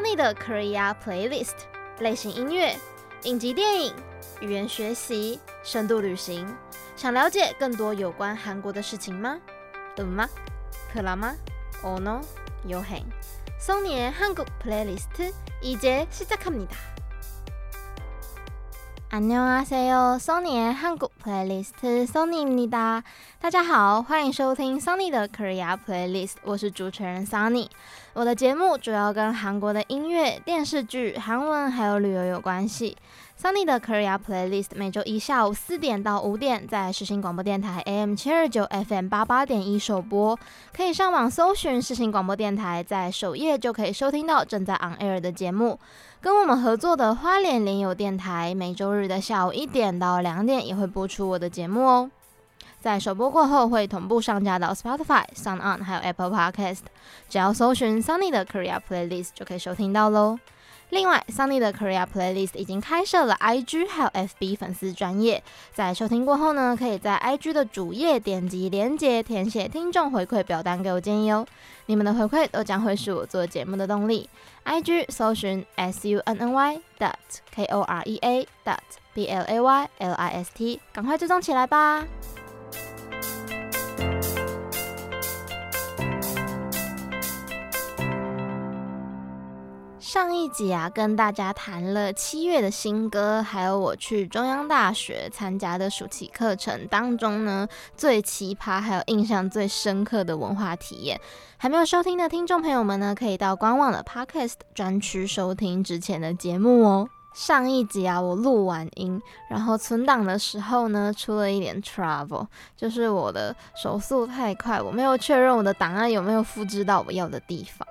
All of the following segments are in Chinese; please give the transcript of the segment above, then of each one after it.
Sunny 的 Korea Playlist，类型音乐、影集电影、语言学习、深度旅行。想了解更多有关韩国的事情吗？对吗？可拉吗？哦喏，有很。Sunny의 한국 플레이리스트 이제 시작합니다. 안녕하세요. Sunny의 한국 플레이리스트 Sunny입니다. 大家好，欢迎收听 Sunny 的 Korea Playlist，我是主持人 Sunny。我的节目主要跟韩国的音乐、电视剧、韩文还有旅游有关系。 Sunny 的 Korea Playlist 每周一下午四点到五点在世新广播电台 AM 七二九 FM 八八点一首播，可以上网搜寻世新广播电台，在首页就可以收听到正在 on air 的节目。跟我们合作的花莲联友电台每周日的下午一点到两点也会播出我的节目哦。在首播过后会同步上架到 Spotify、SoundOn 还有 Apple Podcast，只要搜寻 Sunny 的 Korea Playlist 就可以收听到喽。另外，Sunny 的 Korea Playlist 已经开设了 IG 还有 FB 粉丝专业，在收听过后呢，可以在 IG 的主页点击连接，填写听众回馈表单给我建议哦。你们的回馈都将会是我做节目的动力。IG 搜寻 SUNNY dot KOREA dot BLAYLIST，赶快追踪起来吧！上一集啊，跟大家谈了七月的新歌，还有我去中央大学参加的暑期课程当中呢，最奇葩还有印象最深刻的文化体验。还没有收听的听众朋友们呢，可以到官网的 Podcast 专区收听之前的节目哦。上一集啊，我录完音，然后存档的时候呢，出了一点 trouble，就是我的手速太快，我没有确认我的档案有没有复制到我要的地方。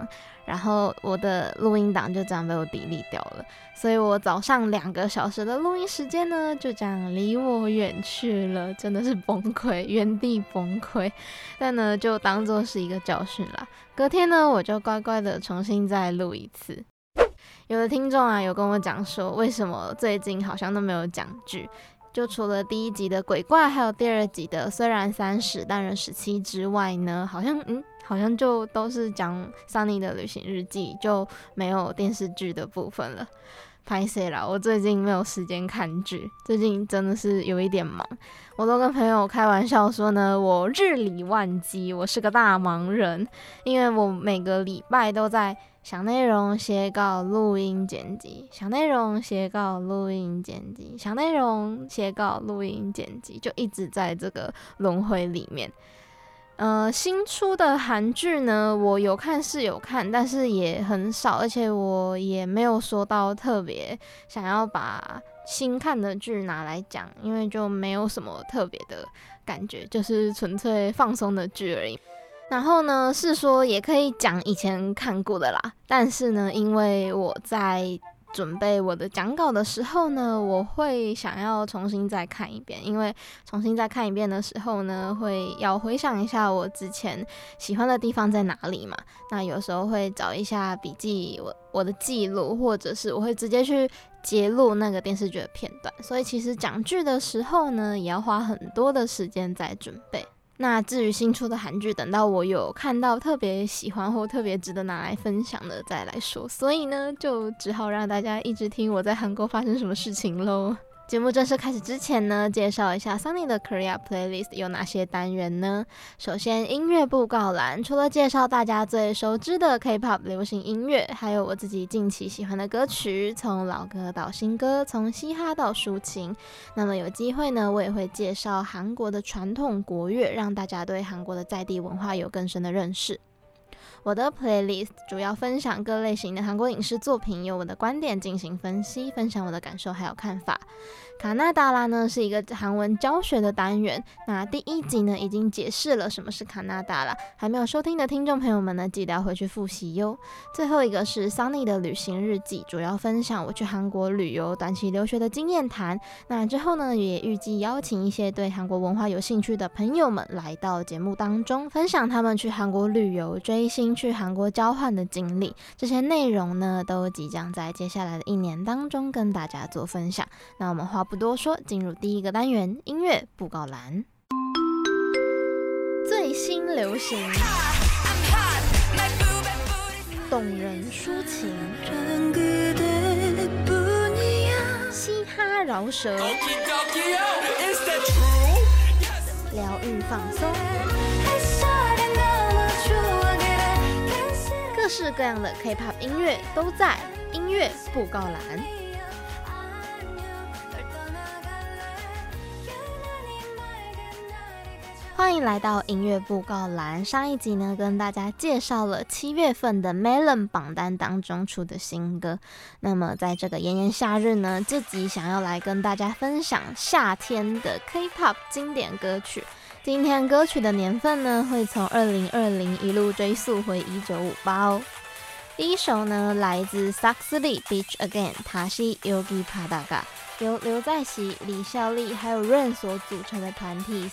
然后我的录音档就这样被我 delete 掉了，所以我早上两个小时的录音时间呢，就这样离我远去了，真的是崩溃，原地崩溃。但呢，就当做是一个教训啦。隔天呢，我就乖乖的重新再录一次。有的听众啊，有跟我讲说，为什么最近好像都没有讲剧？就除了第一集的鬼怪，还有第二集的虽然三十但人十七之外呢，好像嗯。好像就都是讲 Sunny 的旅行日记，就没有电视剧的部分了。拍谢啦，我最近没有时间看剧，最近真的是有一点忙。我都跟朋友开玩笑说呢，我日理万机，我是个大忙人，因为我每个礼拜都在想内容、写稿、录音、剪辑，想内容、写稿、录音、剪辑，想内容、写稿、录音、剪辑，就一直在这个轮回里面。呃，新出的韩剧呢，我有看是有看，但是也很少，而且我也没有说到特别想要把新看的剧拿来讲，因为就没有什么特别的感觉，就是纯粹放松的剧而已。然后呢，是说也可以讲以前看过的啦，但是呢，因为我在。准备我的讲稿的时候呢，我会想要重新再看一遍，因为重新再看一遍的时候呢，会要回想一下我之前喜欢的地方在哪里嘛。那有时候会找一下笔记，我我的记录，或者是我会直接去截录那个电视剧的片段。所以其实讲剧的时候呢，也要花很多的时间在准备。那至于新出的韩剧，等到我有看到特别喜欢或特别值得拿来分享的再来说。所以呢，就只好让大家一直听我在韩国发生什么事情喽。节目正式开始之前呢，介绍一下 Sunny 的 Korea Playlist 有哪些单元呢？首先，音乐布告栏，除了介绍大家最熟知的 K-pop 流行音乐，还有我自己近期喜欢的歌曲，从老歌到新歌，从嘻哈到抒情。那么有机会呢，我也会介绍韩国的传统国乐，让大家对韩国的在地文化有更深的认识。我的 playlist 主要分享各类型的韩国影视作品，由我的观点进行分析，分享我的感受还有看法。卡纳达拉呢是一个韩文教学的单元，那第一集呢已经解释了什么是卡纳达拉，还没有收听的听众朋友们呢，记得要回去复习哟。最后一个是 Sunny 的旅行日记，主要分享我去韩国旅游、短期留学的经验谈。那之后呢，也预计邀请一些对韩国文化有兴趣的朋友们来到节目当中，分享他们去韩国旅游、追星、去韩国交换的经历。这些内容呢，都即将在接下来的一年当中跟大家做分享。那我们话不多说，进入第一个单元音乐布告栏。最新流行。动人抒情，嘻哈饶舌，疗愈放松，各式各样的 K-pop 音乐都在音乐布告栏。欢迎来到音乐布告栏。上一集呢，跟大家介绍了七月份的 Melon 榜单当中出的新歌。那么，在这个炎炎夏日呢，这集想要来跟大家分享夏天的 K-pop 经典歌曲。今天歌曲的年份呢，会从二零二零一路追溯回一九五八哦。第一首呢，来自 SAKSURI Beach Again，它是 Yogi Padaga，由刘在熙、李孝利还有 Rain 所组成的团体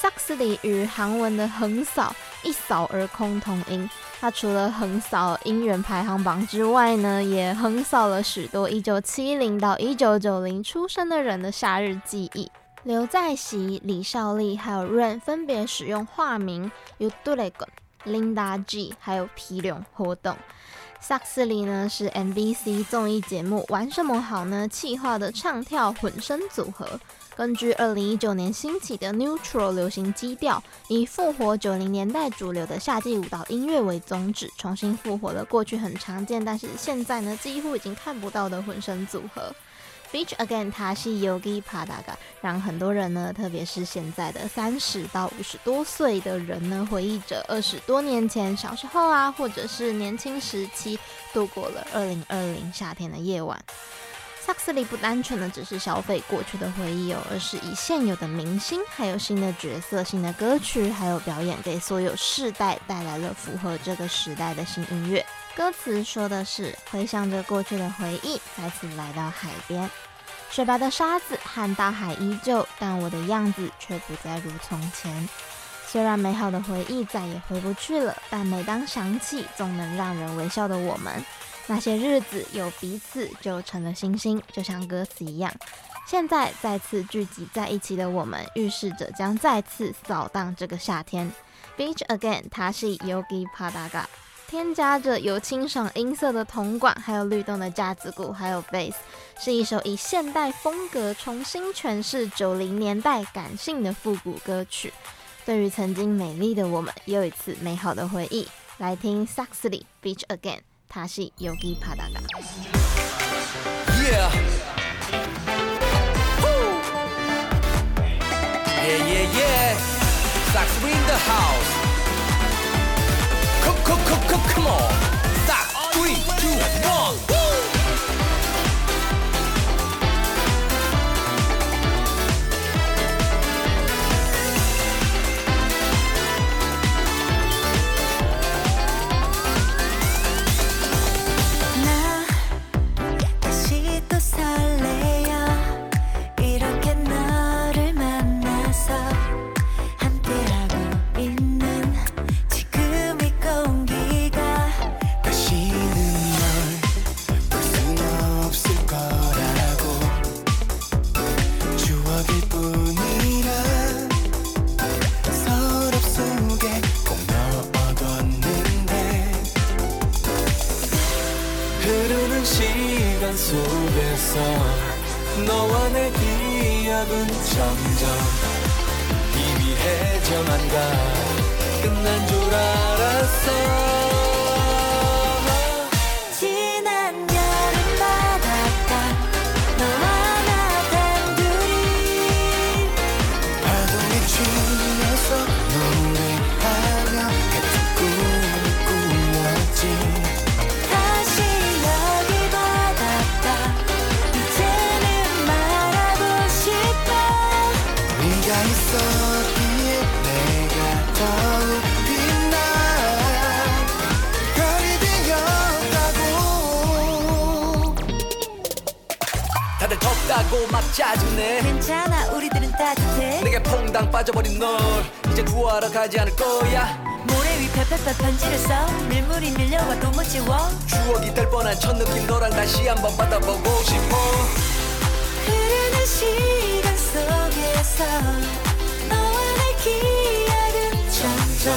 SAKSURI。与韩文的横扫一扫而空同音，它除了横扫音源排行榜之外呢，也横扫了许多一九七零到一九九零出生的人的夏日记忆。刘在熙、李孝利还有 Rain 分别使用化名 U-DRAGON、Linda G 还有皮龙活动。SAKSURI 呢是 MBC 综艺节目《玩什么好呢》企划的唱跳混声组合。根据二零一九年兴起的 Neutral 流行基调，以复活九零年代主流的夏季舞蹈音乐为宗旨，重新复活了过去很常见，但是现在呢几乎已经看不到的混声组合。Beach Again，它是 Yogi Padaga，让很多人呢，特别是现在的三十到五十多岁的人呢，回忆着二十多年前小时候啊，或者是年轻时期度过了二零二零夏天的夜晚。SAKSURI 不单纯的只是消费过去的回忆哦，而是以现有的明星、还有新的角色、新的歌曲，还有表演，给所有世代带来了符合这个时代的新音乐。歌词说的是回想着过去的回忆，再次来到海边，雪白的沙子和大海依旧，但我的样子却不再如从前。虽然美好的回忆再也回不去了，但每当想起，总能让人微笑的我们。那些日子有彼此就成了星星，就像歌词一样。现在再次聚集在一起的我们，预示着将再次扫荡这个夏天。Beach Again，它是 Yogi Padaga，添加着有清爽音色的铜管，还有律动的架子鼓，还有 bass，是一首以现代风格重新诠释九零年代感性的复古歌曲。对于曾经美丽的我们，又一次美好的回忆。来听 SAKSURI Beach Again。 다시 여기 바다가 Yeah. Woo. Yeah, yeah, yeah. Sax in the house. Come, come, come, come, come on. 속에서 너와 내 기억은 점점 희미해져간다 끝난 줄 알았어. 가지 않을 거야. 모래 위 펴펴펴 편지를 써. 밀물이 밀려와도 못 지워. 추억이 될 뻔한 첫 느낌 너랑 다시 한번 받아보고 싶어. 흐르는 시간 속에서 너와 내 기억은 점점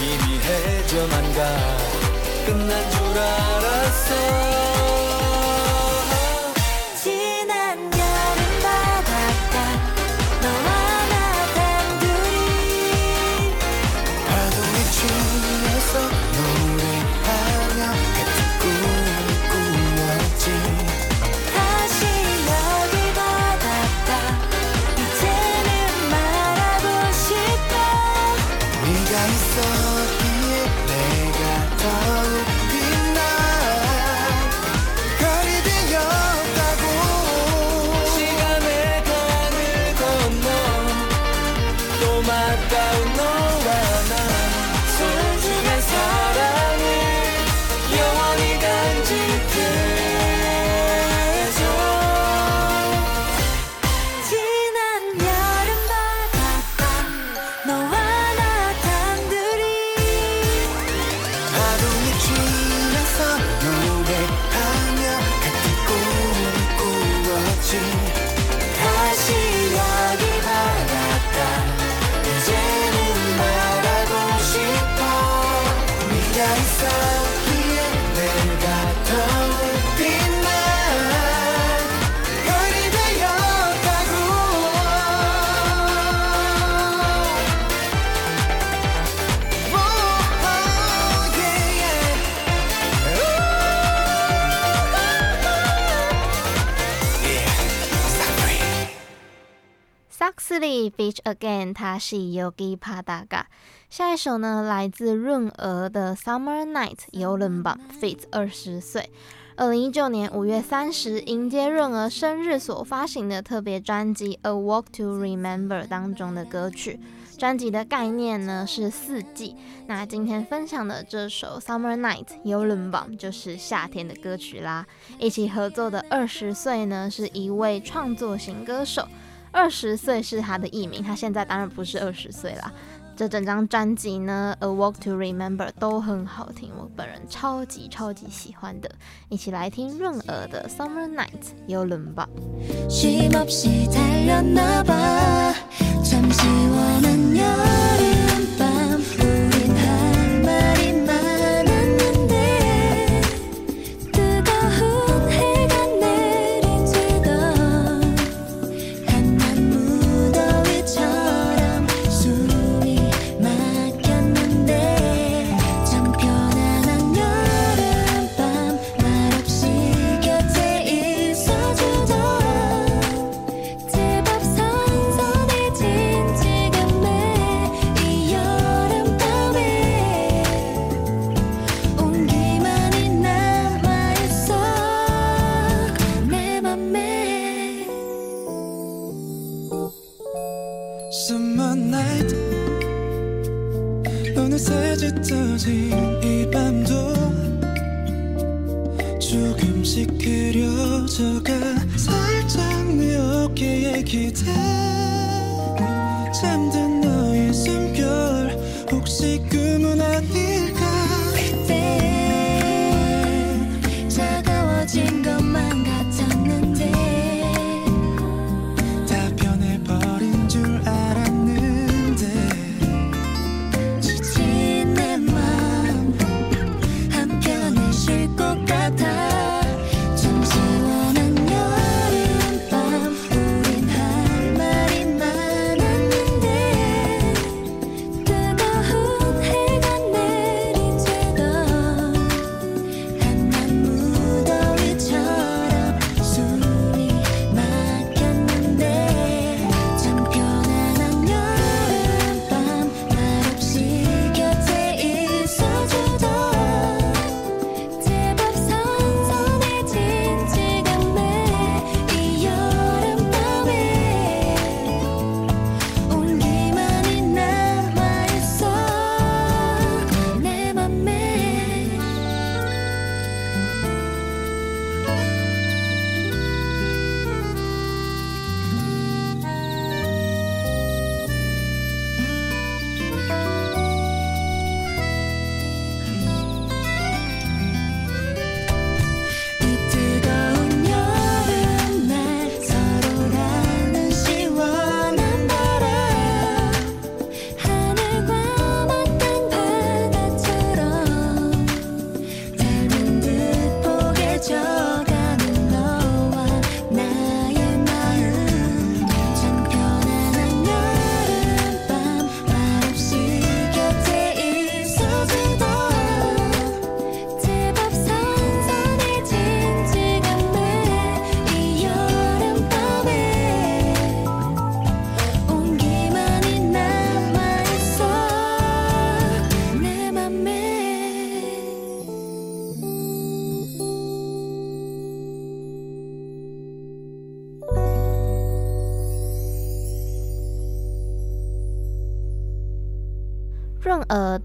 이미 해져만 가. 끝난 줄 알았어. 一 Beach Again，它是 Yogi Padaga。下一首呢，来自润娥的 Summer Night 游轮榜 feat. 二十岁。二零一九年五月三十，迎接润娥生日所发行的特别专辑《A Walk to Remember》当中的歌曲。专辑的概念呢是四季。那今天分享的这首 Summer Night 游轮榜就是夏天的歌曲啦。一起合作的二十岁呢，是一位创作型歌手。二十岁是他的艺名他现在当然不是二十岁啦。这整张专辑呢 a walk to remember 都很好听我本人超级超级喜欢的。一起来听润耳的 summer night 游轮吧。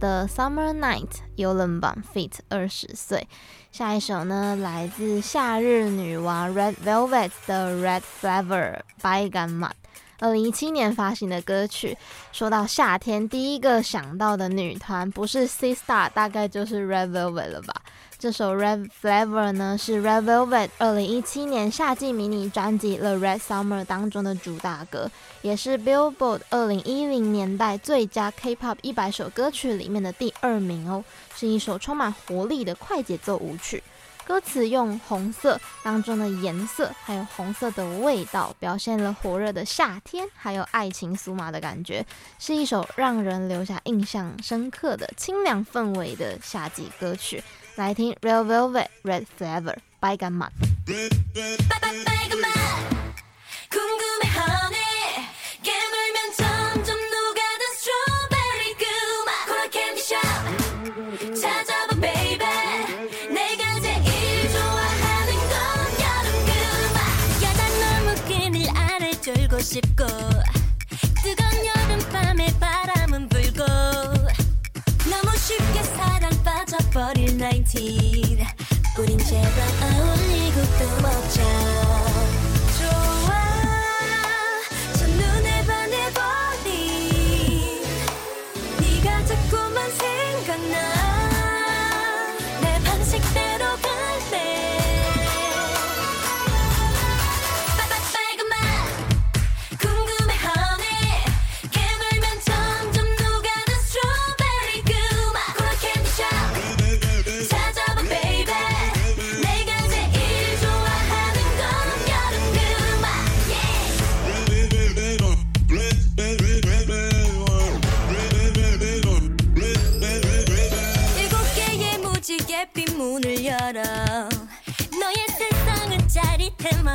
的 Summer Night 游轮榜 feat 二十岁。下一首呢，来自夏日女王 Red Velvet 的 Red Flavor By g a m m a。二零一七年发行的歌曲，说到夏天，第一个想到的女团不是 C Star，大概就是 Red Velvet 了吧。这首 Red Flavor 呢，是 Red Velvet 二零一七年夏季迷你专辑《The Red Summer》当中的主打歌，也是 Billboard 二零一零年代最佳 K-pop 一百首歌曲里面的第二名哦，是一首充满活力的快节奏舞曲。歌词用红色当中的颜色，还有红色的味道，表现了火热的夏天，还有爱情酥麻的感觉，是一首让人留下印象深刻的清凉氛围的夏季歌曲。来听 Red Velvet Red Flavor You.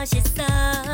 시色.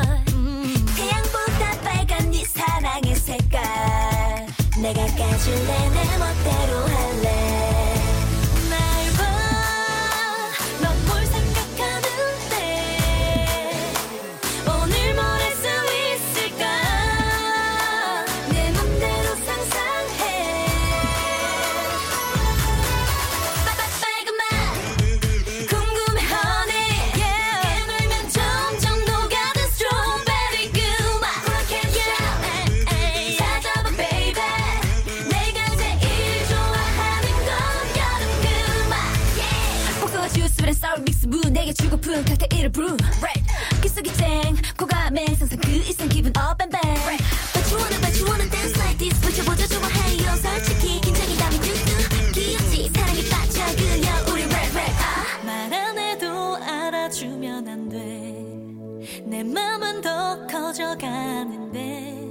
broom Red. 기수기쟁. 고감에 상상 그 이상 기분 up and bang right. But you wanna but you wanna dance like this 붙여보자 좋아해요 솔직히 긴장이 담이 뚜뚜 귀엽지 사랑에 빠져 그려. 우리 rap rap ah. 아. 말안 해도 알아주면 안돼내 맘은 더 커져가는데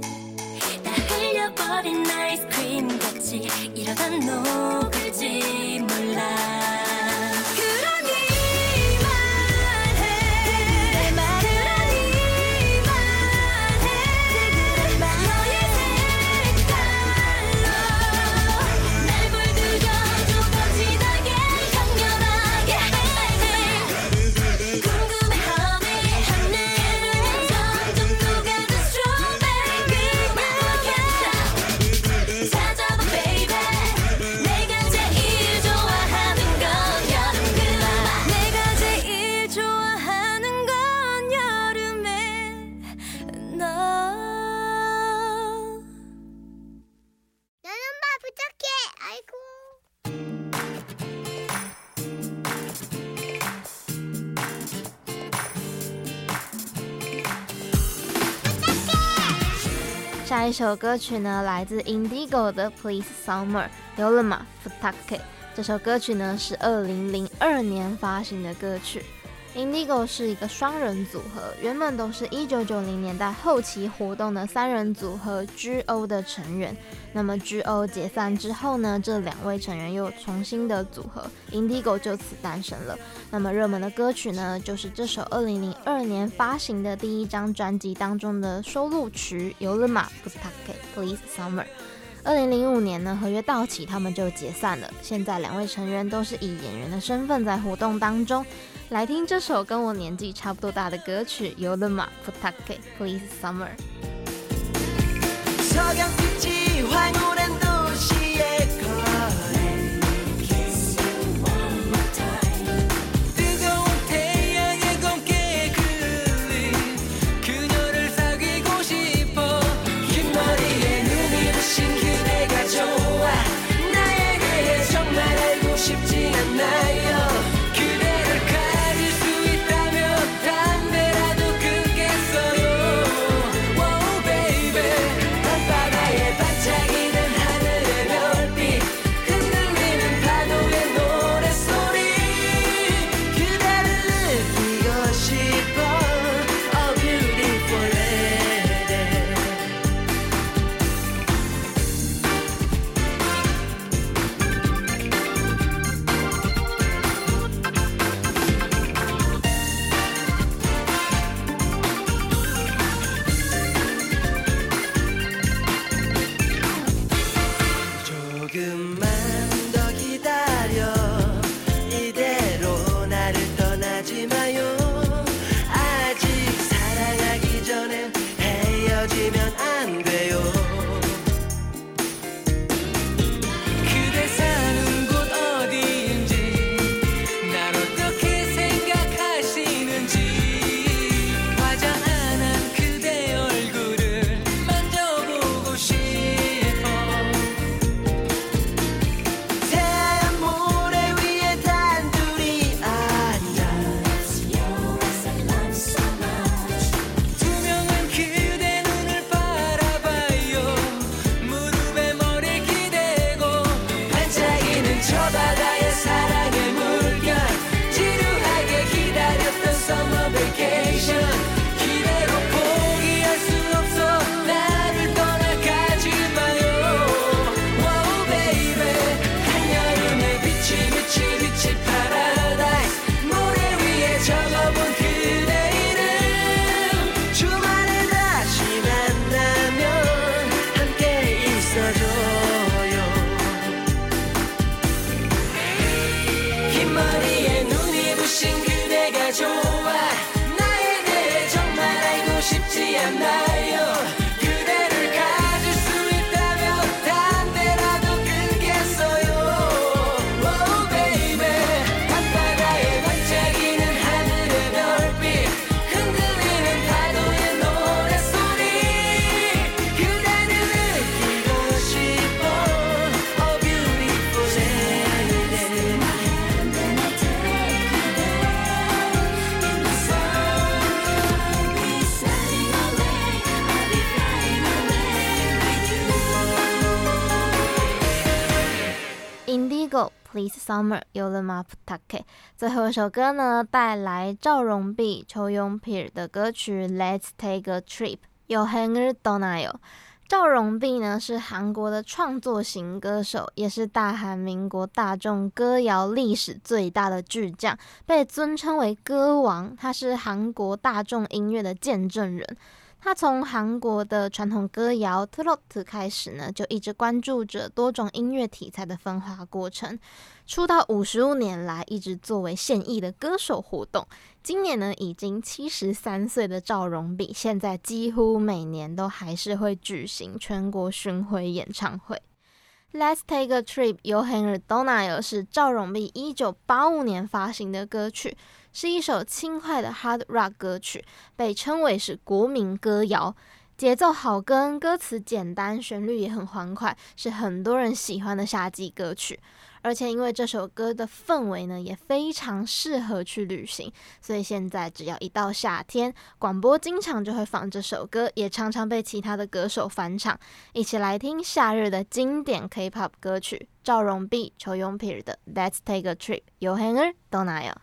다 흘려버린 아이스크림 같이 이러다 너 这首歌曲呢，来自 Indigo 的 Please Summer，有了吗？Futake。这首歌曲呢是二零零二年发行的歌曲。Indigo 是一个双人组合，原本都是一九九零年代后期活动的三人组合 G.O 的成员。那么 G.O 解散之后呢，这两位成员又重新的组合，Indigo 就此诞生了。那么热门的歌曲呢，就是这首二零零二年发行的第一张专辑当中的收录曲《Yoruma Futake Please Summer》。二零零五年呢，合约到期，他们就解散了。现在两位成员都是以演员的身份在活动当中。来听这首跟我年纪差不多大的歌曲《Yoruma Futake Please Summer》。Please Summer summer 有了 Patake 最后一首歌呢带来赵荣弼秋永 pir 的歌曲 let's take a trip 有 hanger dona 有赵荣弼呢是韩国的创作型歌手也是大韩民国大众歌谣历史最大的巨匠被尊称为歌王。他是韩国大众音乐的见证人。他从韩国的传统歌谣 tulot 开始呢就一直关注着多种音乐题材的分化过程出道五十五年来一直作为现役的歌手活动。今年呢已经七十三岁的赵荣毕现在几乎每年都还是会举行全国巡回演唱会。Let's take a trip 由 hannah donah 是赵荣毕一九八五年发行的歌曲是一首轻快的 hard rock 歌曲被称为是国民歌谣。节奏好跟歌词简单旋律也很欢快是很多人喜欢的夏季歌曲。而且因为这首歌的氛围呢，也非常适合去旅行，所以现在只要一到夏天，广播经常就会放这首歌，也常常被其他的歌手返场。一起来听夏日的经典 KPOP 歌曲，赵荣碧、邱永平的 Let's Take A tripyou Hanger 都哪有。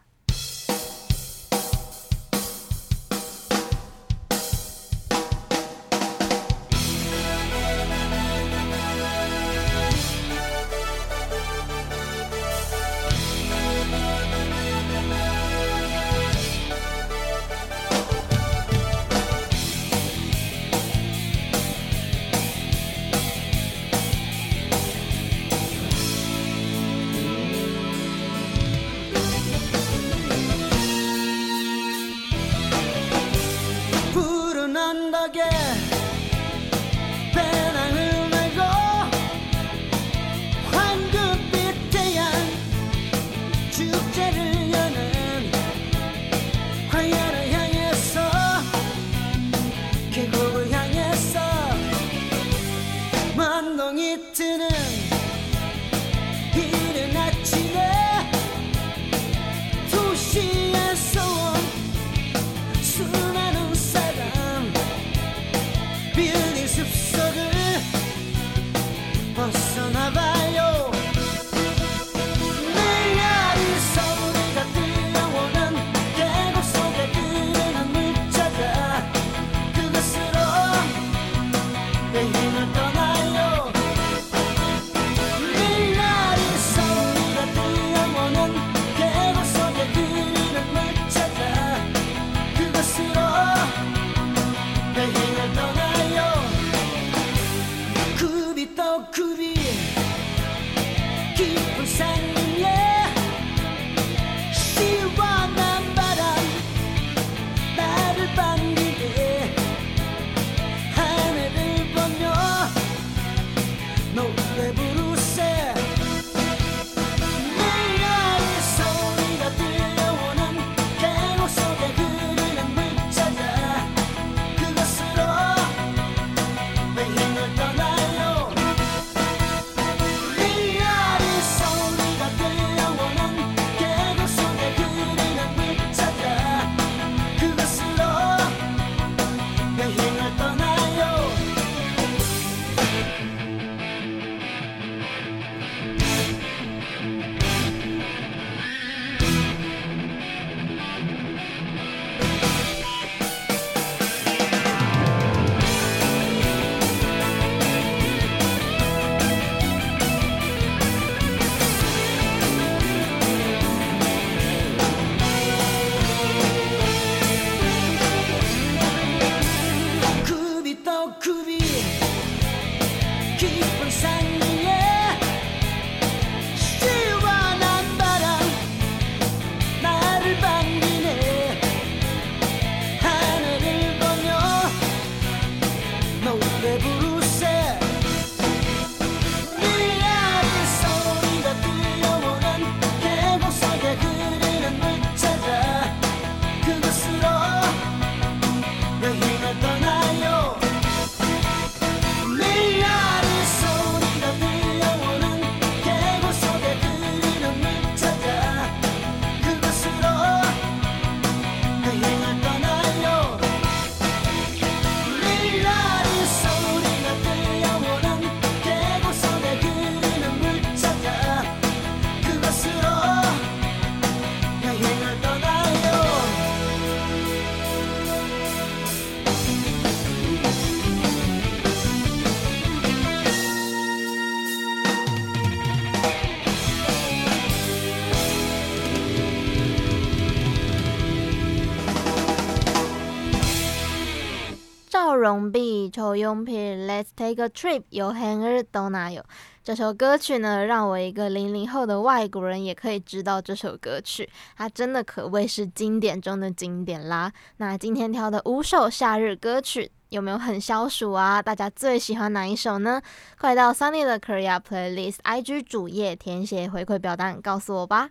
요。 容碧抽用品，Let's take a trip，有 Hanger 都哪有？这首歌曲呢，让我一个零零后的外国人也可以知道这首歌曲，它真的可谓是经典中的经典啦。那今天挑的五首夏日歌曲，有没有很消暑啊？大家最喜欢哪一首呢？快到 Sunny 的 Korea Playlist IG 主页填写回馈表单，告诉我吧。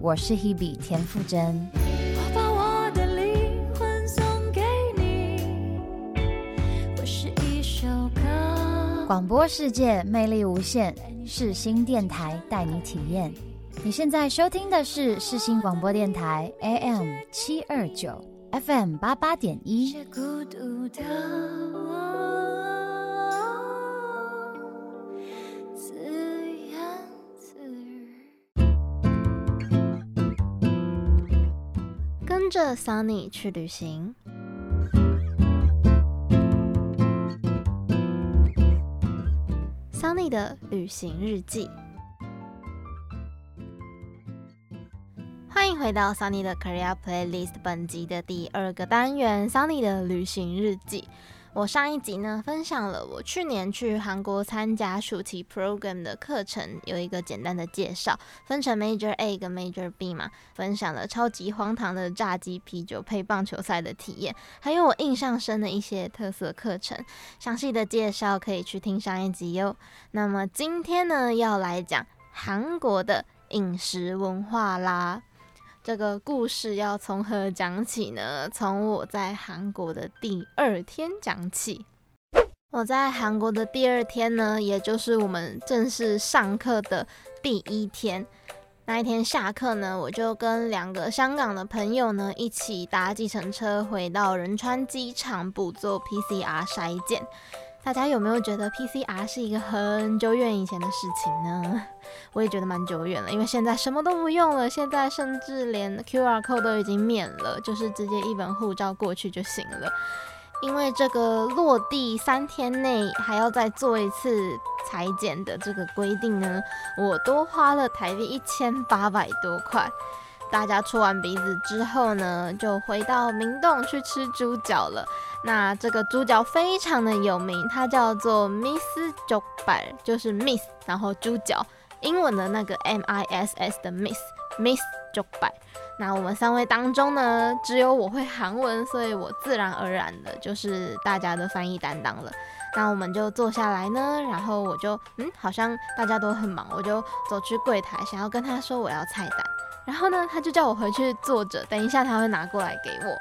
我是 Hebe 田馥甄。广播世界魅力无限，世新电台带你体验。你现在收听的是世新广播电台 AM 七二九 FM 八八点一。跟着 Sunny 去旅行。Sunny 的旅行日记，欢迎回到 Sunny 的 Korea Playlist，本集的第二个单元 Sunny 的旅行日记。我上一集呢，分享了我去年去韩国参加暑期 program 的课程，有一个简单的介绍，分成 Major A 跟 Major B 嘛，分享了超级荒唐的炸鸡啤酒配棒球赛的体验，还有我印象深的一些特色课程，详细的介绍可以去听上一集哟。那么今天呢，要来讲韩国的饮食文化啦。这个故事要从何讲起呢？从我在韩国的第二天讲起。我在韩国的第二天呢，也就是我们正式上课的第一天。那一天下课呢，我就跟两个香港的朋友呢，一起搭计程车回到仁川机场补做 PCR 筛检。大家有没有觉得 PCR 是一个很久远以前的事情呢？我也觉得蛮久远了，因为现在什么都不用了，现在甚至连 QR code 都已经免了，就是直接一本护照过去就行了。因为这个落地三天内还要再做一次采检的这个规定呢，我多花了台币一千八百多块。大家戳完鼻子之后呢，就回到明洞去吃猪脚了。那这个猪脚非常的有名，它叫做 Miss 猪排，就是 Miss，然后猪脚，英文的那个 M I S S 的 Miss，Miss 猪排。那我们三位当中呢，只有我会韩文，所以我自然而然的就是大家的翻译担当了。那我们就坐下来呢，然后我就嗯，好像大家都很忙，我就走去柜台，想要跟他说我要菜单。然后呢，他就叫我回去坐着，等一下他会拿过来给我。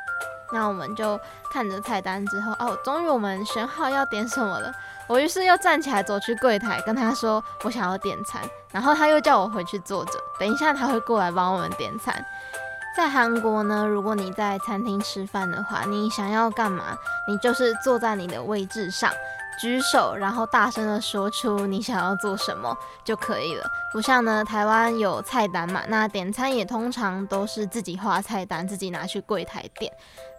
那我们就看着菜单之后，哦，终于我们选好要点什么了。我于是又站起来走去柜台，跟他说我想要点餐。然后他又叫我回去坐着，等一下他会过来帮我们点餐。在韩国呢，如果你在餐厅吃饭的话，你想要干嘛？你就是坐在你的位置上。举手，然后大声的说出你想要做什么就可以了。不像呢，台湾有菜单嘛，那点餐也通常都是自己画菜单，自己拿去柜台点。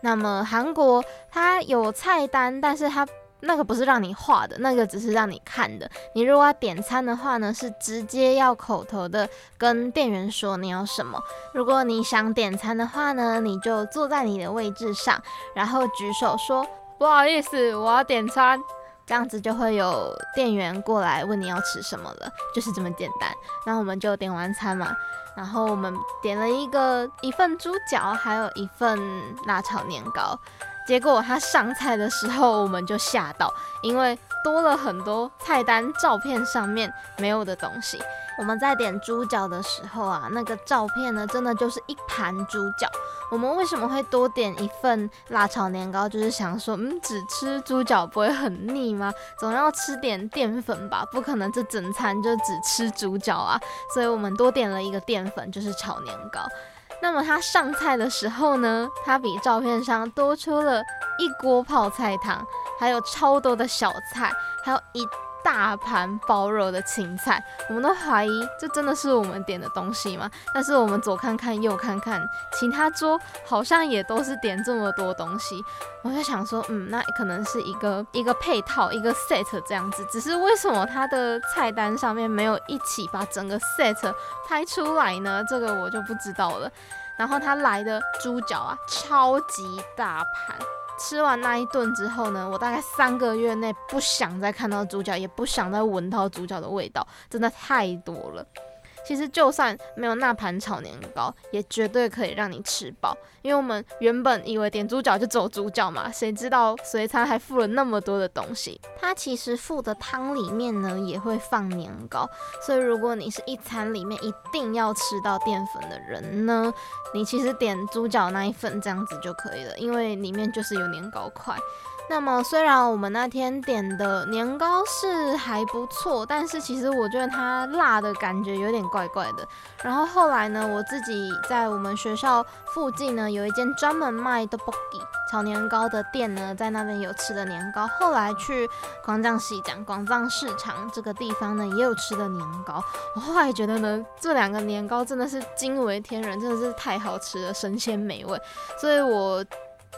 那么韩国它有菜单，但是它那个不是让你画的，那个只是让你看的。你如果要点餐的话呢，是直接要口头的跟店员说你要什么。如果你想点餐的话呢，你就坐在你的位置上，然后举手说不好意思，我要点餐。这样子就会有店员过来问你要吃什么了，就是这么简单。那我们就点完餐嘛，然后我们点了一个一份猪脚，还有一份辣炒年糕。结果他上菜的时候，我们就吓到，因为多了很多菜单照片上面没有的东西。我们在点猪脚的时候啊，那个照片呢，真的就是一盘猪脚。我们为什么会多点一份辣炒年糕？就是想说，嗯，只吃猪脚不会很腻吗？总要吃点淀粉吧，不可能这整餐就只吃猪脚啊。所以我们多点了一个淀粉，就是炒年糕。那么它上菜的时候呢，它比照片上多出了一锅泡菜汤，还有超多的小菜，还有一大盘包肉的青菜。我们都怀疑这真的是我们点的东西吗？但是我们左看看右看看，其他桌好像也都是点这么多东西。我就想说，嗯，那可能是一个 一个配套一个 set 这样子。只是为什么它的菜单上面没有一起把整个 set 拍出来呢？这个我就不知道了。然后它来的猪脚啊，超级大盘。吃完那一顿之后呢，我大概三个月内不想再看到猪脚，也不想再闻到猪脚的味道，真的太多了。其实就算没有那盘炒年糕，也绝对可以让你吃饱。因为我们原本以为点猪脚就只有猪脚嘛，谁知道随餐还附了那么多的东西。它其实附的汤里面呢也会放年糕，所以如果你是一餐里面一定要吃到淀粉的人呢，你其实点猪脚那一份这样子就可以了，因为里面就是有年糕块。那么虽然我们那天点的年糕是还不错，但是其实我觉得它辣的感觉有点怪怪的。然后后来呢，我自己在我们学校附近呢有一间专门卖的 bogi 炒年糕的店呢，在那边有吃的年糕。后来去广藏西江广藏市场这个地方呢，也有吃的年糕。我后来觉得呢，这两个年糕真的是惊为天人，真的是太好吃了，神仙美味。所以我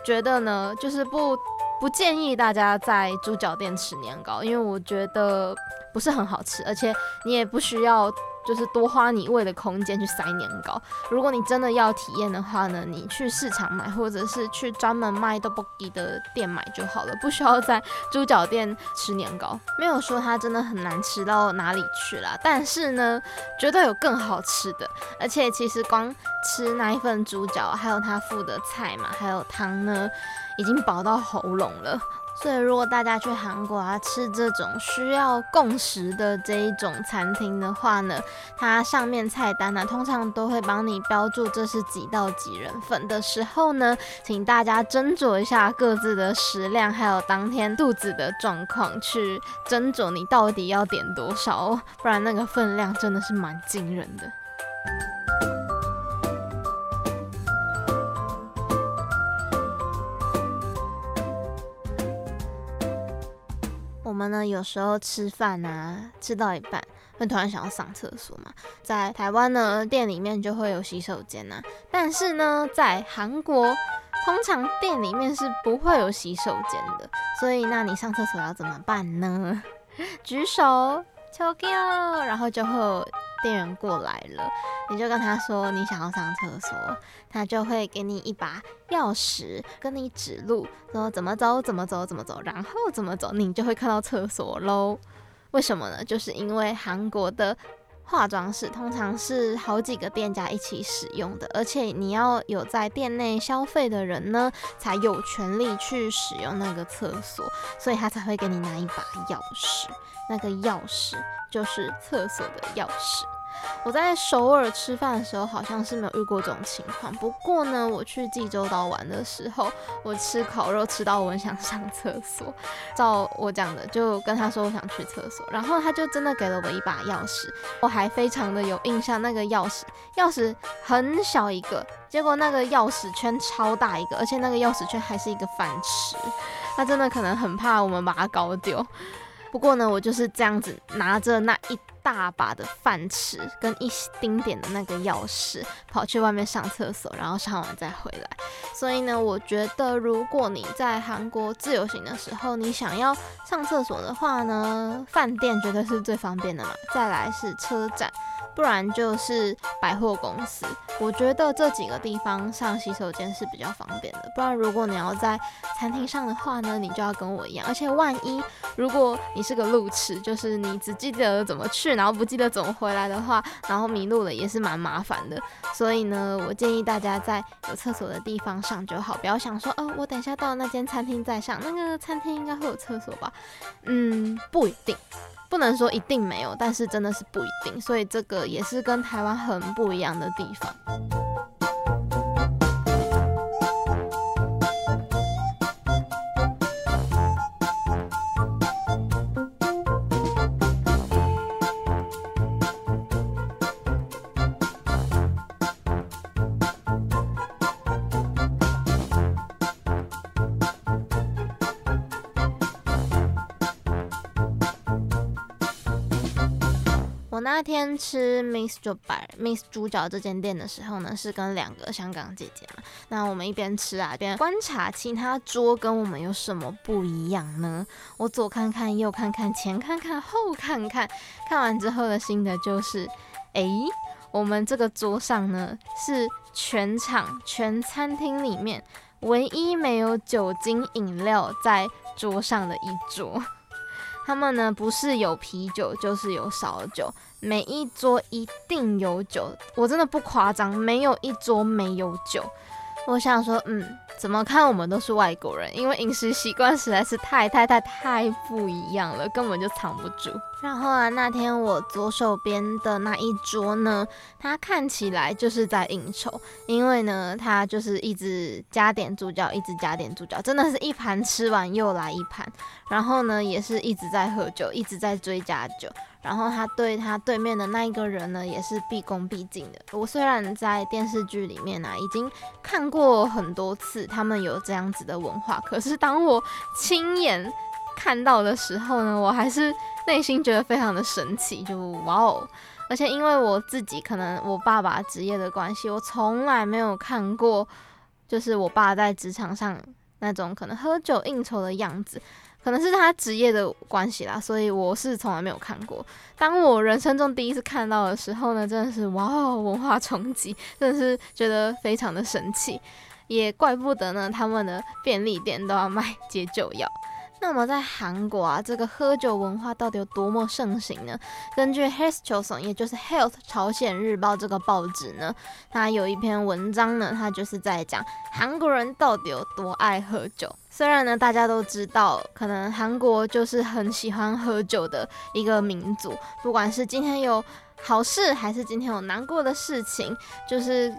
觉得呢，就是不。不建议大家在猪脚店吃年糕，因为我觉得不是很好吃，而且你也不需要就是多花你胃的空间去塞年糕。如果你真的要体验的话呢，你去市场买，或者是去专门卖 tteokbokki 的店买就好了，不需要在猪脚店吃年糕。没有说它真的很难吃到哪里去啦，但是呢，绝对有更好吃的。而且其实光吃那一份猪脚，还有它附的菜嘛，还有汤呢。已经饱到喉咙了，所以如果大家去韩国啊吃这种需要共食的这一种餐厅的话呢，它上面菜单呢、通常都会帮你标注这是几到几人份的时候呢，请大家斟酌一下各自的食量，还有当天肚子的状况去斟酌你到底要点多少，不然那个分量真的是蛮惊人的。们呢，有时候吃饭啊，吃到一半会突然想要上厕所嘛。在台湾呢，店里面就会有洗手间呐，但是呢，在韩国，通常店里面是不会有洗手间的。所以，那你上厕所要怎么办呢？举手，求救，然后就会。店员过来了，你就跟他说你想要上厕所，他就会给你一把钥匙，跟你指路，说怎么走，怎么走，怎么走，然后怎么走，你就会看到厕所喽。为什么呢？就是因为韩国的化妆室通常是好几个店家一起使用的，而且你要有在店内消费的人呢，才有权利去使用那个厕所，所以他才会给你拿一把钥匙，那个钥匙。就是厕所的钥匙。我在首尔吃饭的时候，好像是没有遇过这种情况。不过呢，我去济州岛玩的时候，我吃烤肉吃到我想上厕所，照我讲的，就跟他说我想去厕所，然后他就真的给了我一把钥匙。我还非常的有印象，那个钥匙，钥匙很小一个，结果那个钥匙圈超大一个，而且那个钥匙圈还是一个饭匙。他真的可能很怕我们把它搞丢。不过呢，我就是这样子拿着那一大把的饭匙跟一丁点的那个钥匙，跑去外面上厕所，然后上完再回来。所以呢，我觉得如果你在韩国自由行的时候，你想要上厕所的话呢，饭店绝对是最方便的嘛。再来是车站。不然就是百货公司，我觉得这几个地方上洗手间是比较方便的。不然如果你要在餐厅上的话呢，你就要跟我一样。而且万一如果你是个路痴，就是你只记得怎么去，然后不记得怎么回来的话，然后迷路了也是蛮麻烦的。所以呢，我建议大家在有厕所的地方上就好，不要想说哦，我等一下到那间餐厅再上，那个餐厅应该会有厕所吧？嗯，不一定。不能说一定没有，但是真的是不一定，所以这个也是跟台湾很不一样的地方。那天吃 Miss 就白 Miss 猪脚这间店的时候呢，是跟两个香港姐姐嘛。那我们一边吃啊，一边观察其他桌跟我们有什么不一样呢？我左看看，右看看，前看看，后看看，看完之后的心得就是，哎、我们这个桌上呢，是全场全餐厅里面唯一没有酒精饮料在桌上的一桌。他们呢，不是有啤酒就是有烧酒，每一桌一定有酒，我真的不夸张，没有一桌没有酒。我想说，嗯，怎么看我们都是外国人，因为饮食习惯实在是太太太太不一样了，根本就藏不住。然后啊，那天我左手边的那一桌呢，他看起来就是在应酬，因为呢，他就是一直加点猪脚，一直加点猪脚，真的是一盘吃完又来一盘。然后呢，也是一直在喝酒，一直在追加酒。然后他对他对面的那一个人呢，也是毕恭毕敬的。我虽然在电视剧里面呢、啊，已经看过很多次他们有这样子的文化，可是当我亲眼看到的时候呢，我还是内心觉得非常的神奇，就哇哦！而且因为我自己可能我爸爸职业的关系，我从来没有看过，就是我爸在职场上那种可能喝酒应酬的样子。可能是他职业的关系啦，所以我是从来没有看过。当我人生中第一次看到的时候呢，真的是哇哦，文化冲击，真的是觉得非常的神奇。也怪不得呢，他们的便利店都要卖解酒药。那么在韩国啊，这个喝酒文化到底有多么盛行呢？根据 Haeschoson，也就是 Health 朝鲜日报这个报纸呢，它有一篇文章呢，它就是在讲韩国人到底有多爱喝酒。虽然呢，大家都知道，可能韩国就是很喜欢喝酒的一个民族，不管是今天有好事，还是今天有难过的事情，就是。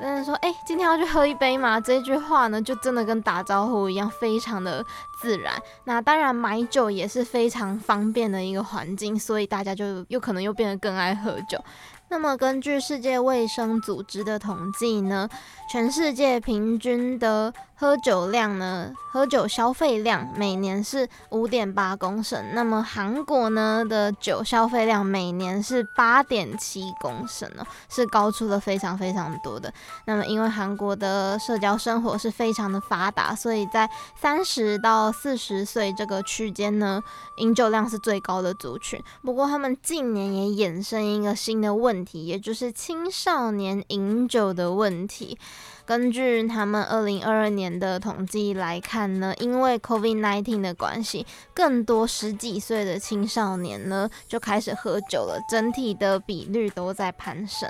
嗯，说，哎、今天要去喝一杯吗？这句话呢，就真的跟打招呼一样，非常的自然。那当然，买酒也是非常方便的一个环境，所以大家就又可能又变得更爱喝酒。那么，根据世界卫生组织的统计呢，全世界平均的喝酒量呢，喝酒消费量每年是五点八公升。那么韩国呢的酒消费量每年是八点七公升哦，是高出了非常非常多的。那么因为韩国的社交生活是非常的发达，所以在三十到四十岁这个区间呢，饮酒量是最高的族群。不过他们近年也衍生一个新的问题，也就是青少年饮酒的问题。根据他们二零二二年的统计来看呢，因为 COVID-19 的关系，更多十几岁的青少年呢就开始喝酒了，整体的比率都在攀升。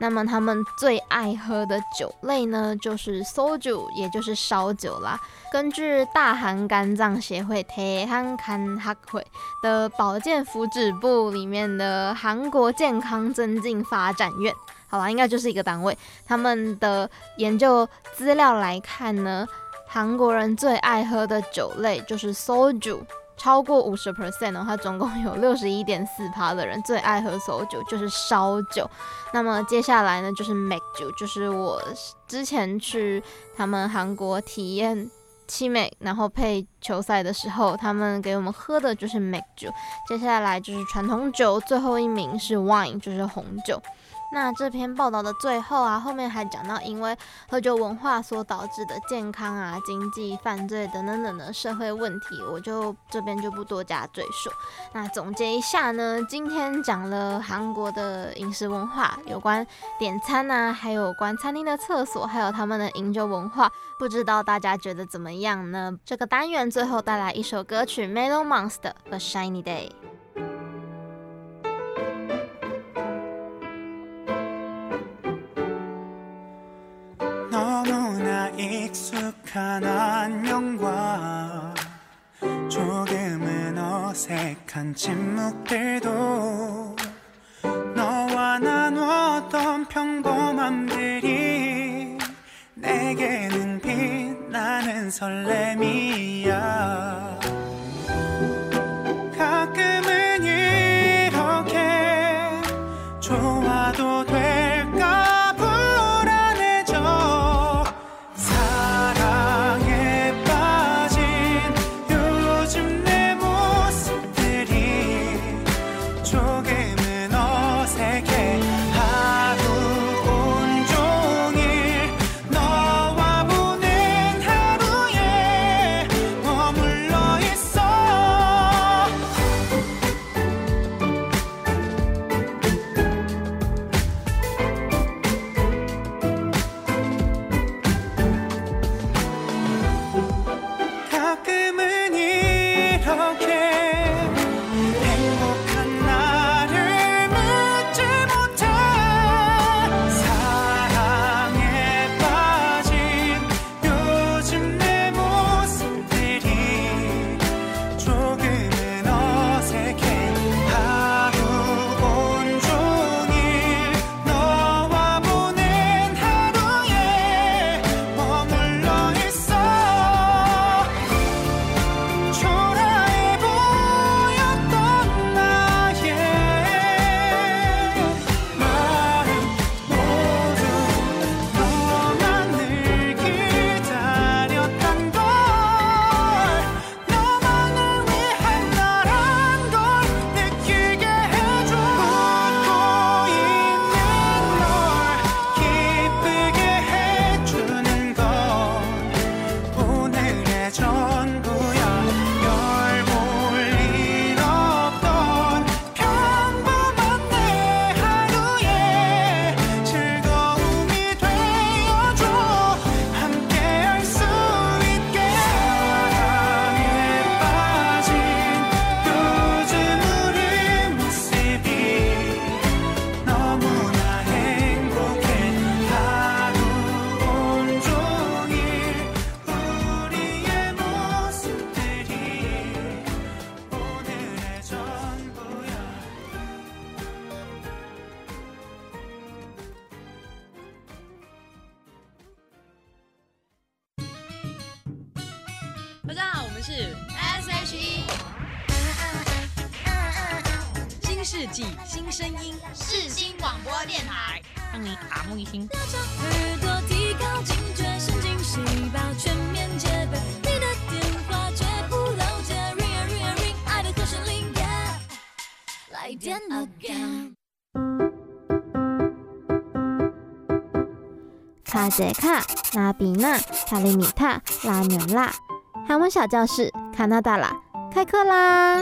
那么他们最爱喝的酒类呢，就是 soju，也就是烧酒啦。根据大韩肝脏协会 （Daehan Ganhak-hoe） 的保健福祉部里面的韩国健康增进发展院。好吧，应该就是一个单位。他们的研究资料来看呢，韩国人最爱喝的酒类就是 soju，超过五十 percent 的话，总共有六十一点四趴的人最爱喝 soju，就是烧酒。那么接下来呢，就是 make 酒，就是我之前去他们韩国体验。七美，然后配球赛的时候，他们给我们喝的就是 mac 酒。接下来就是传统酒，最后一名是 wine，就是红酒。那这篇报道的最后啊，后面还讲到，因为喝酒文化所导致的健康啊、经济、犯罪等等等的社会问题，我就这边就不多加赘述。那总结一下呢，今天讲了韩国的饮食文化，有关点餐啊，还有关餐厅的厕所，还有他们的饮酒文化，不知道大家觉得怎么样呢？这个单元最后带来一首歌曲，Mellow Monster 和《Shiny Day》。 편한 영과 조금은 어색한 침묵들도 너와 나누었던 평범함들이 내게는 빛나는 설렘이야. 杰卡、拉比娜、卡里米塔、拉纽拉，韩文小教室，卡纳达拉，开课啦！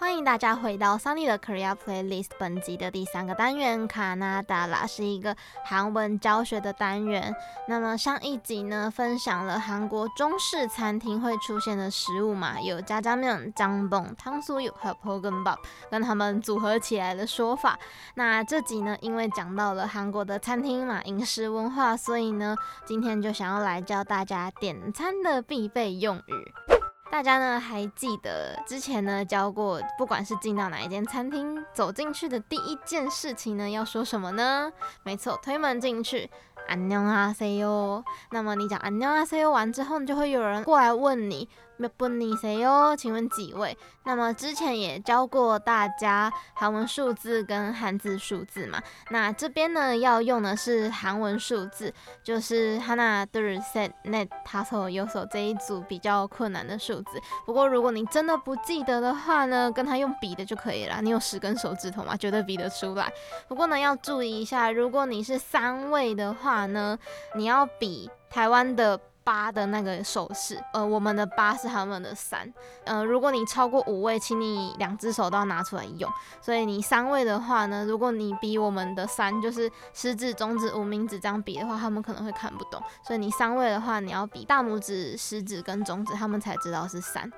欢迎大家回到 Sunny 的 Korea Playlist，本集的第三个单元卡纳达拉是一个韩文教学的单元。那么上一集呢，分享了韩国中式餐厅会出现的食物嘛，有炸酱面、姜饼、汤素玉和 poganbap，跟他们组合起来的说法。那这集呢，因为讲到了韩国的餐厅嘛，饮食文化，所以呢，今天就想要来教大家点餐的必备用语。大家呢还记得之前呢教过，不管是进到哪一间餐厅，走进去的第一件事情呢要说什么呢？没错，推门进去，안녕하세요。那么你讲안녕하세요完之后，就会有人过来问你。 몇분이세요？请问几位？那么之前也教过大家韩文数字跟汉字数字嘛。那这边呢要用的是韩文数字，就是하나둘셋넷다섯여섯这一组比较困难的数字。不过如果你真的不记得的话呢，跟他用比的就可以了。你有十根手指头嘛，绝对比得出来。不过呢要注意一下，如果你是三位的话呢，你要比台湾的。 八的那个手势，呃，我们的八是他们的三，呃，如果你超过五位，请你两只手都要拿出来用。所以你三位的话呢，如果你比我们的三，就是食指、中指、无名指这样比的话，他们可能会看不懂。所以你三位的话，你要比大拇指、食指跟中指，他们才知道是三。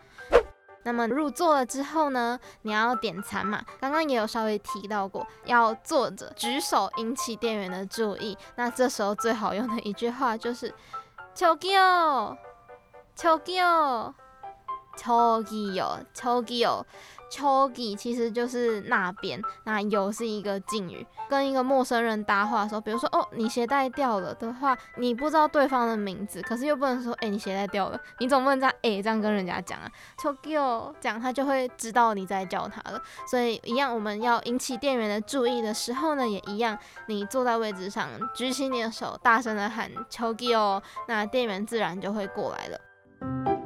那么入座了之后呢，你要点餐嘛，刚刚也有稍微提到过，要坐着举手引起店员的注意。那这时候最好用的一句话就是。 저기요 저기요 저기요저기요 저기其实就是那边，那有是一个敬语，跟一个陌生人搭话的时候，比如说哦，你鞋带掉了的话，你不知道对方的名字，可是又不能说哎、欸，你鞋带掉了，你总不能这样哎、欸、这样跟人家讲啊，저기요这样他就会知道你在叫他了。所以一样，我们要引起店员的注意的时候呢，也一样，你坐在位置上，举起你的手，大声的喊저기요，那店员自然就会过来了。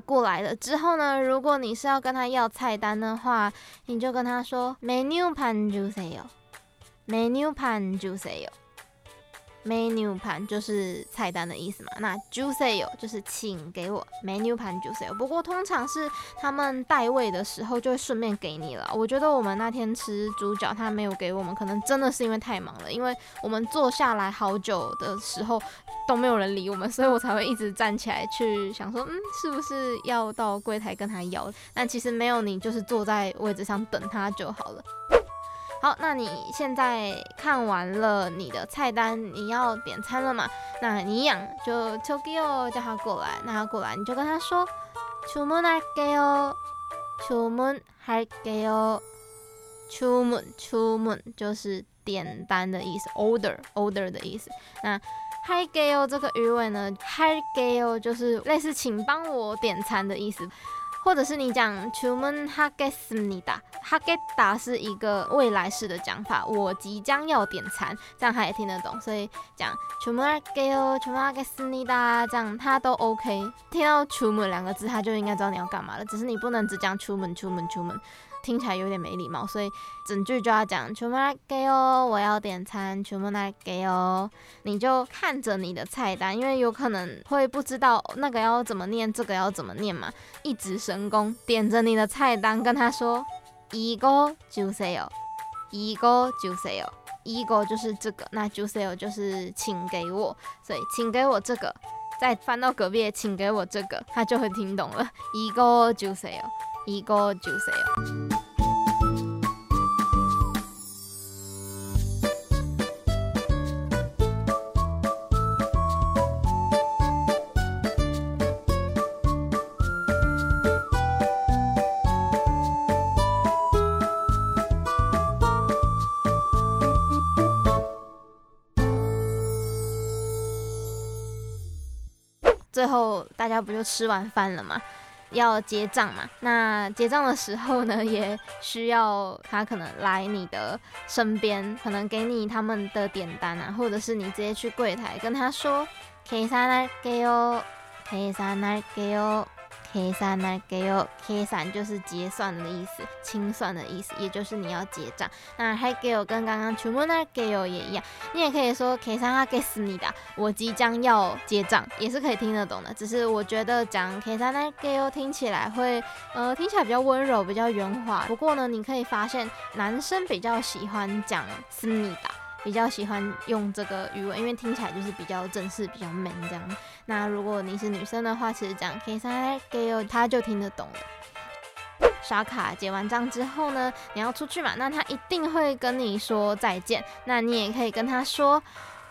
过来了之后呢，如果你是要跟他要菜单的话，你就跟他说 “menu pan juiceyo”，“menu pan juiceyo”。menu 盘就是菜单的意思嘛，那 j u i c e 有就是请给我 menu 盘 j u i c e 不过通常是他们代位的时候就会顺便给你了。我觉得我们那天吃猪脚，他没有给我们，可能真的是因为太忙了，因为我们坐下来好久的时候都没有人理我们，所以我才会一直站起来去想说，嗯，是不是要到柜台跟他要？但其实没有，你就是坐在位置上等他就好了。好，那你现在看完了你的菜单，你要点餐了嘛？那你一样就저기요叫他过来，那他过来你就跟他说주문할게요주문할게요주문 주문就是点单的意思，order order 的意思。那할게요这个语尾呢，할게요就是类似请帮我点餐的意思。 或者是你讲出门哈盖思密达哈盖达是一个未来式的讲法我即将要点餐这样他也听得懂所以讲出门啊给哦出门哈盖思密达这样他都 ok 听到出门两个字他就应该知道你要干嘛了只是你不能只讲出门出门出门。听起来有点没礼貌，所以整句就要讲全部来给哦，我要点餐全部来给哦。你就看着你的菜单，因为有可能会不知道那个要怎么念，这个要怎么念嘛，一直神功点着你的菜单跟他说一个就是哦，一个就是哦，一个就是这个，那就是哦就是请给我，所以请给我这个，再翻到隔壁请给我这个，他就会听懂了。一个就是哦，一个就是哦。最后大家不就吃完饭了吗？要结账嘛。那结账的时候呢，也需要他可能来你的身边，可能给你他们的点单啊，或者是你直接去柜台跟他说：「可以散啦，给哦，可以散啦，给哦。」计算呢？给有计算就是结算的意思，清算的意思，也就是你要结账。那还给有跟刚刚全部那给有也一样，你也可以说计算は决済だ，我即将要结账，也是可以听得懂的。只是我觉得讲计算呢给有听起来会，呃，听起来比较温柔，比较圆滑。不过呢，你可以发现男生比较喜欢讲思密达。比较喜欢用这个语文，因为听起来就是比较正式、比较 man 这样。那如果你是女生的话，其实讲计算给有他就听得懂了。刷卡结完账之后呢，你要出去嘛，那他一定会跟你说再见。那你也可以跟他说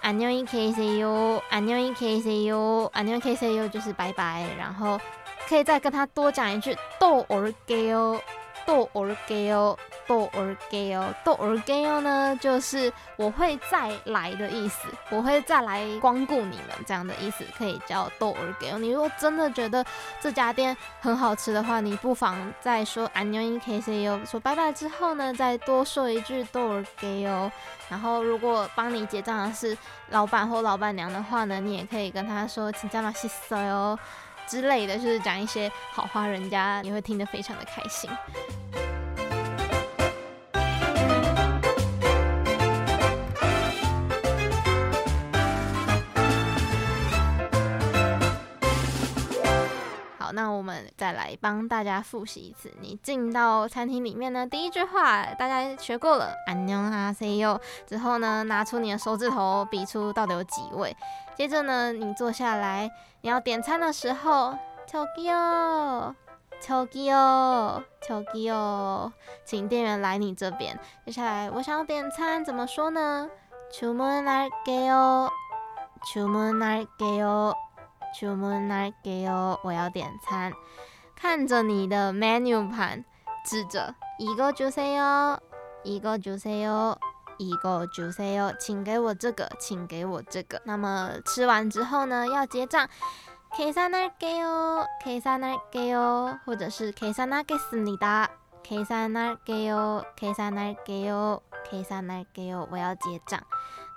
안녕히계세요，안녕히계세요，안녕히계세요就是拜拜。然后可以再跟他多讲一句또올게요。 또올게요，또올게요，또올게요呢，就是我会再来的意思，我会再来光顾你们这样的意思，可以叫또올게요。你如果真的觉得这家店很好吃的话，你不妨在说안녕히계세요，说拜拜之后呢，再多说一句또올게요。然后如果帮你结账的是老板或老板娘的话呢，你也可以跟他说진짜맛있어요。 之类的，就是讲一些好话，人家也会听得非常的开心。那我们再来帮大家复习一次。你进到餐厅里面呢，第一句话大家学过了，안녕하세요。之后呢，拿出你的手指头，比出到底有几位。接着呢，你坐下来，你要点餐的时候，저기요，저기요，저기요，请店员来你这边。接下来，我想要点餐，怎么说呢？주문할게 요， 주문할게 요， 주문할게 요， 我要点餐。看着你的 menu 盘，指着一个주세요，一个주세요。一个주세요，请给我这个，请给我这个。那么吃完之后呢，要结账，计算할게요，计算할게 요， 或者是计算하겠습니다，计算할게 요， 计算할게 요， 计算할게 요，我要结账。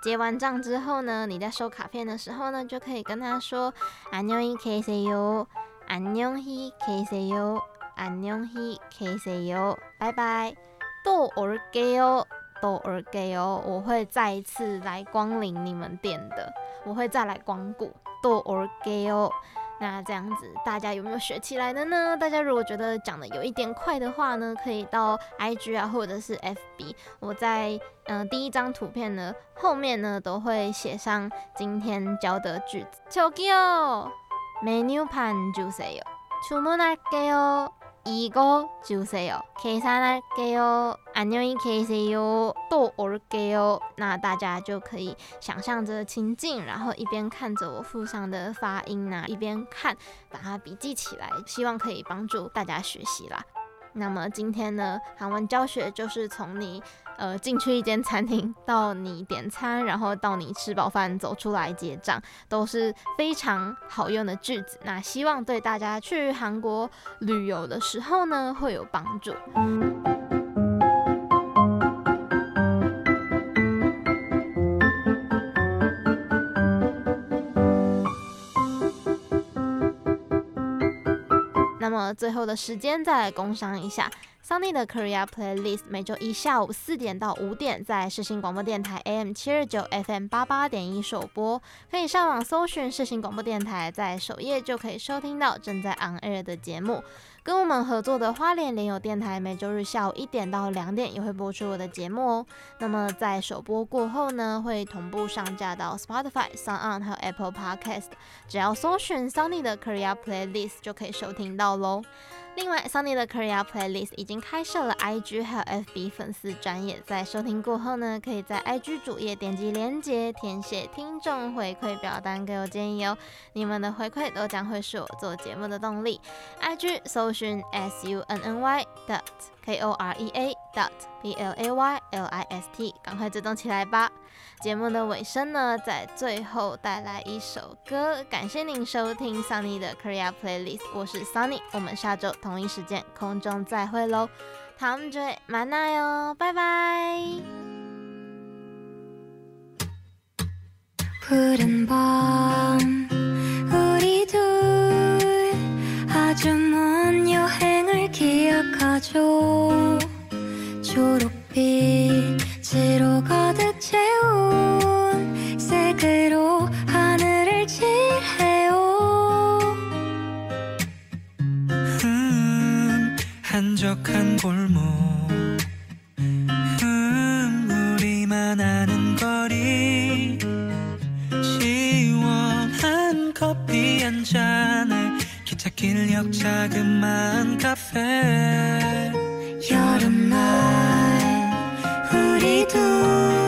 结完账之后呢，你在收卡片的时候呢，就可以跟他说안녕히계세 요， 안녕히계세 요， 안녕히계세 요， 拜拜，또올게요。또올게요，我会再一次来光临你们店的，我会再来光顾。또올게요， 那这样子大家有没有学起来的呢？大家如果觉得讲的有一点快的话呢，可以到 IG 啊，或者是 FB，我在嗯、呃、第一张图片呢后面呢都会写上今天教的句子。저기요메뉴판주세요주문할게요 이거 주세요. 계산할게요. 안녕히 계세요. 또 올게요. 那大家就可以想象着情境，然后一边看着我附上的发音呢，一边看，把它笔记起来，希望可以帮助大家学习啦。 那么今天呢，韩文教学就是从你呃进去一间餐厅，到你点餐，然后到你吃饱饭走出来结账，都是非常好用的句子。那希望对大家去韩国旅游的时候呢，会有帮助。么最后的时间再来工商一下，Sunny 的 Korea Playlist 每周一下午四点到五点在世新广播电台 AM 七二九 FM 八八点一首播，可以上网搜寻世新广播电台，在首页就可以收听到正在 on air 的节目。跟我们合作的花莲联友电台每周日下午一点到两点也会播出我的节目哦。那么在首播过后呢，会同步上架到 Spotify、SoundOn 还有 Apple Podcast，只要搜寻 Sunny 的 Korea Playlist 就可以收听到喽。另外，Sunny 的 Korea Playlist 已经开设了 IG 还有 FB 粉丝专业，在收听过后呢，可以在 IG 主页点击连接，填写听众回馈表单给我建议哦。你们的回馈都将会是我做节目的动力。IG 搜寻 S U N N Y dot K O R E A dot p l a y l i s t，赶快追踪起来吧！节目的尾声呢，在最后带来一首歌，感谢您收听 Sunny 的 Korea Playlist，我是 Sunny，我们下周同一时间空中再会喽，他们追만나哟，拜拜。 한적한 골목. 음, 우리만 아는 거리. 시원한 커피 한 잔에 기찻길 옆 자그마한 카페 여름날 우리도